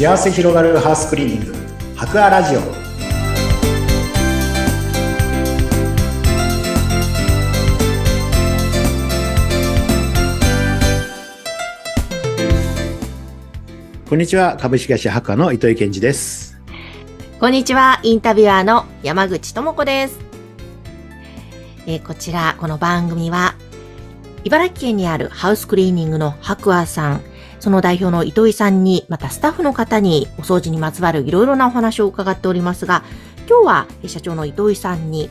幸せ広がるハウスクリーニング。博アラジオ。こんにちは。株式会社博アの糸井健二です。こんにちは。インタビュアーの山口智子です、えー、こちらこの番組は茨城県にあるハウスクリーニングの博アさんその代表の糸井さんに、またスタッフの方にお掃除にまつわるいろいろなお話を伺っておりますが、今日は社長の糸井さんに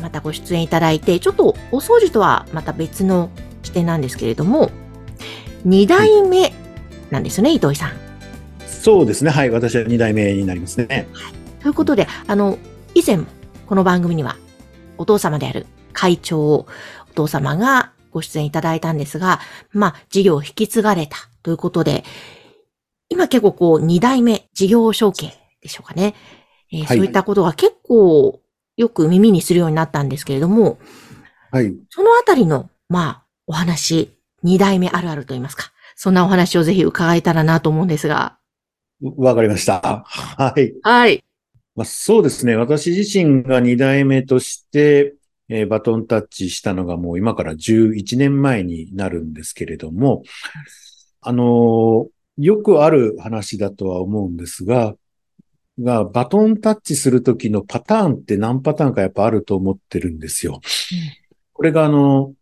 またご出演いただいて、ちょっとお掃除とはまた別の視点なんですけれども、2代目なんですね、はい、糸井さん。そうですね。はい。私は2代目になりますね。はい。ということで、あの、以前、この番組には、お父様である会長、お父様がご出演いただいたんですが、まあ、事業を引き継がれたということで、今結構こう、二代目事業承継でしょうかね。えーはい、そういったことが結構よく耳にするようになったんですけれども、はい。そのあたりの、まあ、お話、二代目あるあると言いますか。そんなお話をぜひ伺えたらなと思うんですが。わかりました。はい。はい。まあ、そうですね。私自身が二代目として、えー、バトンタッチしたのがもう今から11年前になるんですけれども、あのー、よくある話だとは思うんですが、が、バトンタッチするときのパターンって何パターンかやっぱあると思ってるんですよ。うん、これがあの、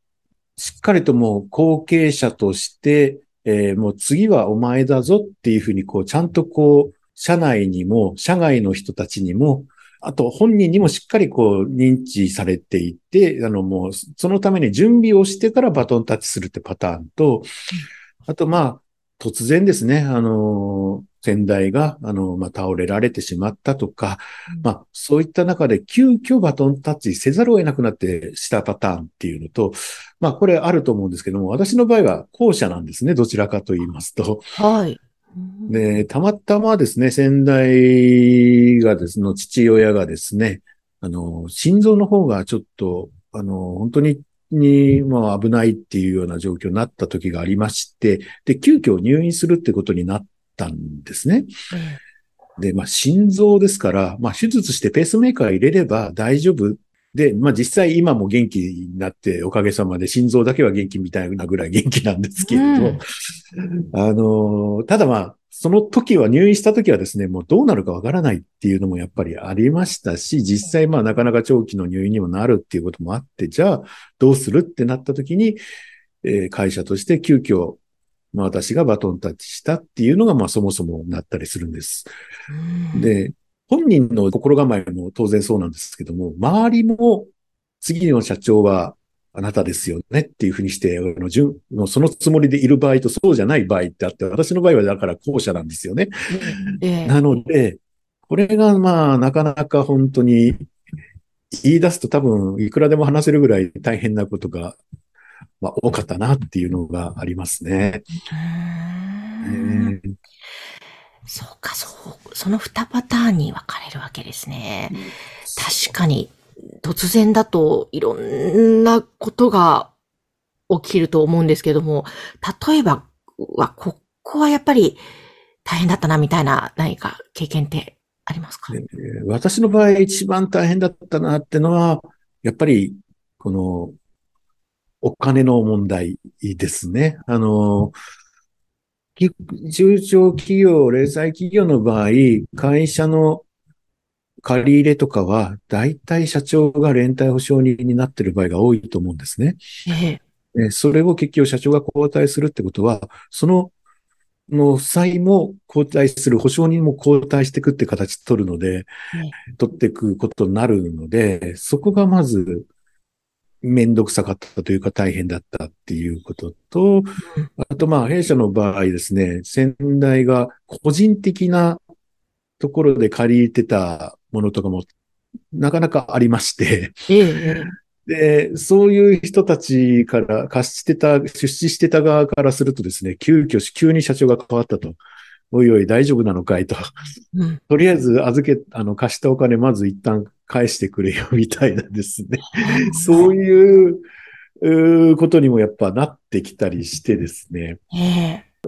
しっかりともう後継者として、えー、もう次はお前だぞっていうふうにこう、ちゃんとこう、社内にも、社外の人たちにも、あと本人にもしっかりこう認知されていて、あのもうそのために準備をしてからバトンタッチするってパターンと、あとまあ突然ですね、あの、先代が、あの、まあ、倒れられてしまったとか、まあ、そういった中で急遽バトンタッチせざるを得なくなってしたパターンっていうのと、まあ、これあると思うんですけども、私の場合は後者なんですね、どちらかと言いますと。はい。で、たまたまですね、先代がですね、父親がですね、あの、心臓の方がちょっと、あの、本当に、に、まあ危ないっていうような状況になった時がありまして、で、急遽入院するってことになったんですね。で、まあ心臓ですから、まあ手術してペースメーカー入れれば大丈夫。で、まあ実際今も元気になっておかげさまで心臓だけは元気みたいなぐらい元気なんですけれど、うん、あの、ただまあ、その時は入院した時はですね、もうどうなるかわからないっていうのもやっぱりありましたし、実際まあなかなか長期の入院にもなるっていうこともあって、じゃあどうするってなった時に、えー、会社として急遽、まあ私がバトンタッチしたっていうのがまあそもそもなったりするんです。で、本人の心構えも当然そうなんですけども、周りも次の社長はあなたですよねっていうふうにして、そのつもりでいる場合とそうじゃない場合ってあって、私の場合はだから後者なんですよね。えー、なので、これがまあなかなか本当に言い出すと多分いくらでも話せるぐらい大変なことが、まあ、多かったなっていうのがありますね。えーそうか、そう、その2パターンに分かれるわけですね。確かに、突然だといろんなことが起きると思うんですけども、例えば、は、ここはやっぱり大変だったなみたいな何か経験ってありますか、えー、私の場合一番大変だったなってのは、やっぱり、この、お金の問題ですね。あの、中小企業、零細企業の場合、会社の借り入れとかは、大体社長が連帯保証人になっている場合が多いと思うんですね。ええ、それを結局社長が交代するってことは、そのの際も交代する、保証人も交代していくって形取るので、取っていくことになるので、そこがまず、めんどくさかったというか大変だったっていうことと、あとまあ弊社の場合ですね、先代が個人的なところで借りてたものとかもなかなかありまして、で、そういう人たちから貸してた、出資してた側からするとですね、急遽、急に社長が変わったと。おいおい大丈夫なのかいと。うん、とりあえず預け、あの、貸したお金まず一旦返してくれよみたいなですね。そういうことにもやっぱなってきたりしてですね。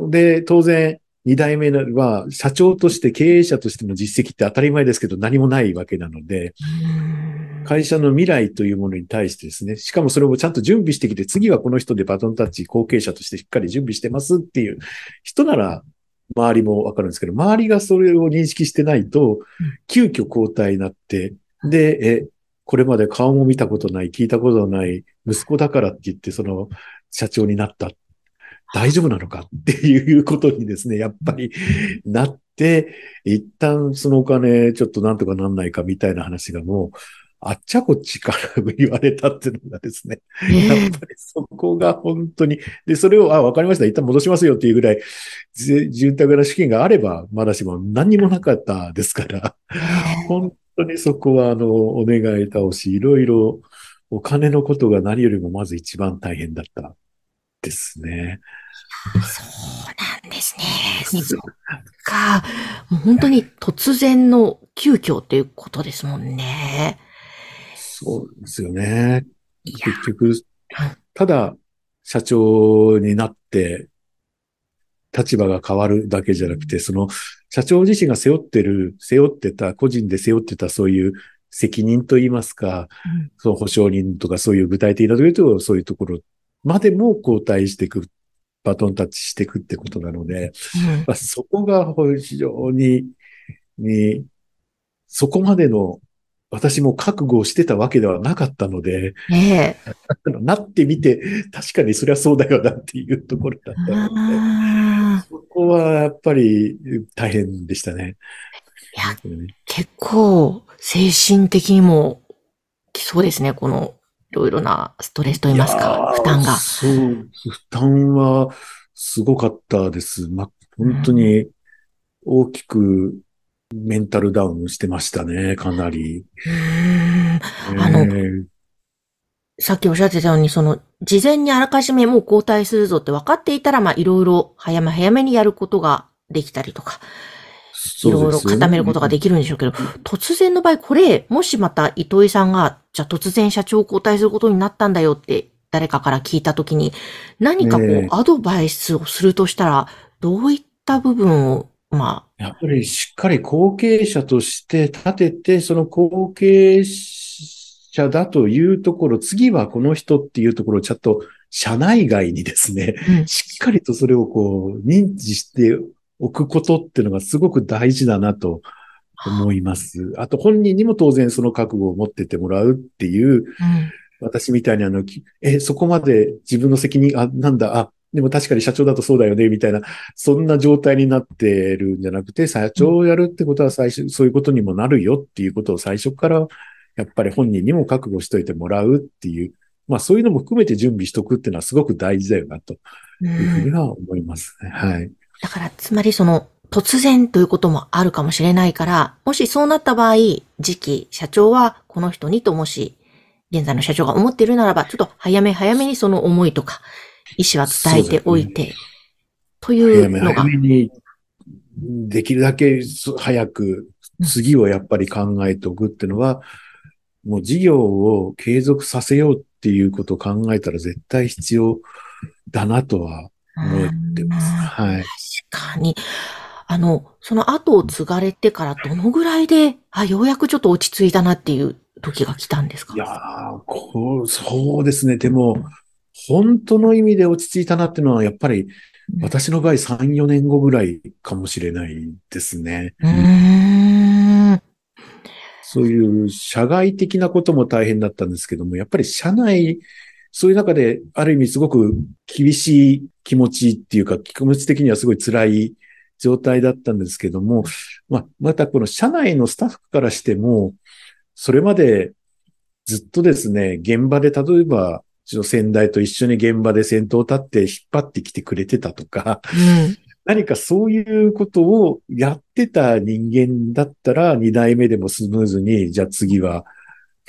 で、当然、二代目は社長として経営者としての実績って当たり前ですけど何もないわけなので、会社の未来というものに対してですね、しかもそれをちゃんと準備してきて、次はこの人でバトンタッチ後継者としてしっかり準備してますっていう人なら、周りもわかるんですけど、周りがそれを認識してないと、急遽交代になって、で、え、これまで顔も見たことない、聞いたことない息子だからって言って、その社長になった大丈夫なのかっていうことにですね、やっぱりなって、一旦そのお金ちょっとなんとかなんないかみたいな話がもう、あっちゃこっちから言われたっていうのがですね、やっぱりそこが本当に、で、それを、あ、わかりました、一旦戻しますよっていうぐらい、住宅の資金があれば、まだしも何にもなかったですから、本当にそこは、あの、お願い倒し、いろいろお金のことが何よりもまず一番大変だったですね。そうなんですね。そっか。もう本当に突然の急遽っていうことですもんね。そうですよね。結局、ただ社長になって立場が変わるだけじゃなくて、その社長自身が背負ってる、背負ってた、個人で背負ってたそういう責任といいますか、うん、その保証人とかそういう具体的なところと、そういうところまでも交代していく、バトンタッチしていくってことなので、うんまあ、そこが非常に、に、そこまでの私も覚悟をしてたわけではなかったので、ええ、なってみて、確かにそりゃそうだよなっていうところだったので、そこはやっぱり大変でしたね。いや、ね、結構精神的にもきそうですね、このいろいろなストレスといいますか、負担が。そう、負担はすごかったです。ま、本当に大きくメンタルダウンしてましたね、かなり。あの、さっきおっしゃってたように、その、事前にあらかじめもう交代するぞって分かっていたら、まあ、いろいろ早め早めにやることができたりとか、いろいろ固めることができるんでしょうけど、突然の場合、これ、もしまた糸井さんが、じゃあ突然社長交代することになったんだよって誰かから聞いたときに、何かこう、アドバイスをするとしたら、どういった部分を、まあ。やっぱりしっかり後継者として立てて、その後継者だというところ、次はこの人っていうところをちゃんと社内外にですね、うん、しっかりとそれをこう認知して置くことっていうのがすごく大事だなと思います。あと本人にも当然その覚悟を持っててもらうっていう、うん、私みたいにあの、え、そこまで自分の責任、あ、なんだ、あ、でも確かに社長だとそうだよね、みたいな、そんな状態になってるんじゃなくて、社長をやるってことは最初、そういうことにもなるよっていうことを最初から、やっぱり本人にも覚悟しといてもらうっていう、まあそういうのも含めて準備しとくっていうのはすごく大事だよな、というふうには思いますね。はい。だから、つまりその、突然ということもあるかもしれないから、もしそうなった場合、次期社長はこの人にともし、現在の社長が思っているならば、ちょっと早め早めにその思いとか、意思は伝えておいて、ね、というのが。早めに、できるだけ早く、次をやっぱり考えておくっていうのは、もう事業を継続させようっていうことを考えたら絶対必要だなとは思ってます。はい。確かに。あの、その後を継がれてからどのぐらいで、あ、ようやくちょっと落ち着いたなっていう時が来たんですか？いやー、こう、そうですね。でも、本当の意味で落ち着いたなっていうのは、やっぱり、私の場合3、4年後ぐらいかもしれないですね。うんそういう社外的なことも大変だったんですけども、やっぱり社内そういう中で、ある意味すごく厳しい気持ちっていうか、気持ち的にはすごい辛い状態だったんですけども、まあ、またこの社内のスタッフからしても、それまでずっとですね、現場で例えば、うちの先代と一緒に現場で先頭立って引っ張ってきてくれてたとか、うん、何かそういうことをやってた人間だったら、二代目でもスムーズに、じゃあ次は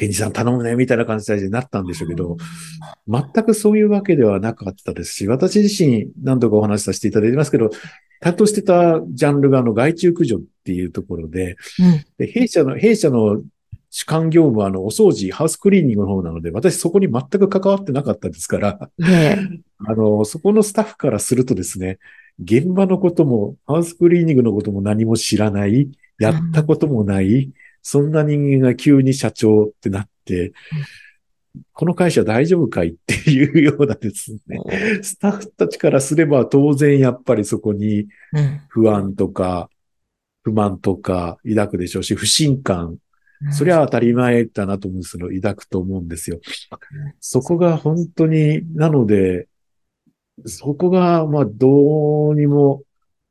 ケンジさん頼むね、みたいな感じになったんでしょうけど、全くそういうわけではなかったですし、私自身何度かお話しさせていただいてますけど、担当してたジャンルがあの外注駆除っていうところで、うん、で弊社の、弊社の主管業務はあの、お掃除、ハウスクリーニングの方なので、私そこに全く関わってなかったですから、ね、あの、そこのスタッフからするとですね、現場のことも、ハウスクリーニングのことも何も知らない、やったこともない、そんな人間が急に社長ってなって、この会社大丈夫かいっていうようなですね、スタッフたちからすれば当然やっぱりそこにうん。不安とか不満とか抱くでしょうし、不信感、それは当たり前だなと思うんですけど、抱くと思うん。ですよ。そこが本当に、なので、そこが、まあ、どうにも、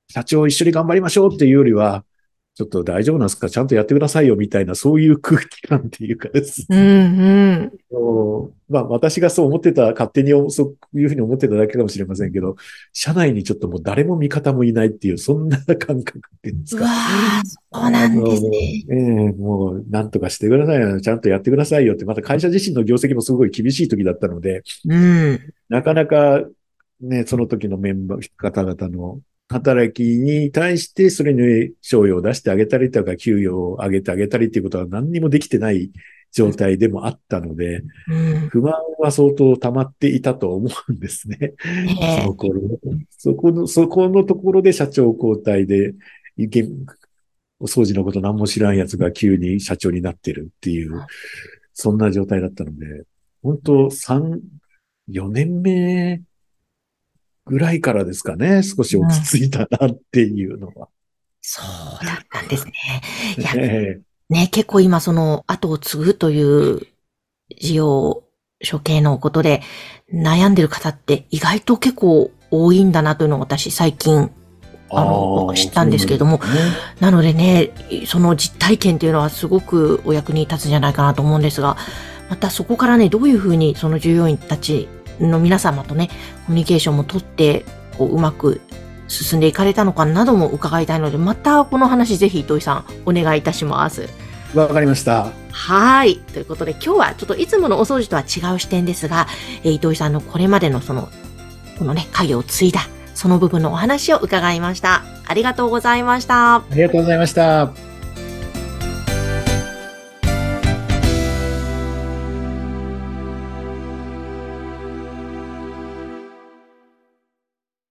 社長一緒に頑張りましょうっていうよりは、ちょっと大丈夫なんですか？ちゃんとやってくださいよみたいな、そういう空気感っていうかですね。うん、うん。まあ、私がそう思ってた、勝手にそういうふうに思ってただけかもしれませんけど、社内にちょっともう誰も味方もいないっていう、そんな感覚っていうんですか？うわーそうなんですね。ええもう、なんとかしてくださいよ。ちゃんとやってくださいよって、また会社自身の業績もすごい厳しい時だったので、うん。なかなかね、その時のメンバー、方々の働きに対して、それに賞与を出してあげたりとか、給与を上げてあげたりっていうことは何にもできてない状態でもあったので、うん。不満は相当溜まっていたと思うんですね。ねその頃。そこの、そこのところで社長交代で、お掃除のこと何も知らん奴が急に社長になってるっていう、そんな状態だったので、本当三4年目ぐらいからですかね、少し落ち着いたなっていうのは。そうだったんですね。いや、えね、結構今その後を継ぐという事業処刑のことで悩んでる方って意外と結構多いんだなというのを私最近あの知ったんですけれどもねなのでね、その実体験というのはすごくお役に立つんじゃないかなと思うんですが、またそこからね、どういうふうにその従業員たちの皆様とね、コミュニケーションも取って、こう、うまく進んでいかれたのかなども伺いたいので、またこの話ぜひ糸井さんお願いいたします。わかりました。はい。ということで今日はちょっといつものお掃除とは違う視点ですが、えー糸井さんのこれまでのその、このね、家業を継いだ、その部分のお話を伺いました。ありがとうございました。ありがとうございました。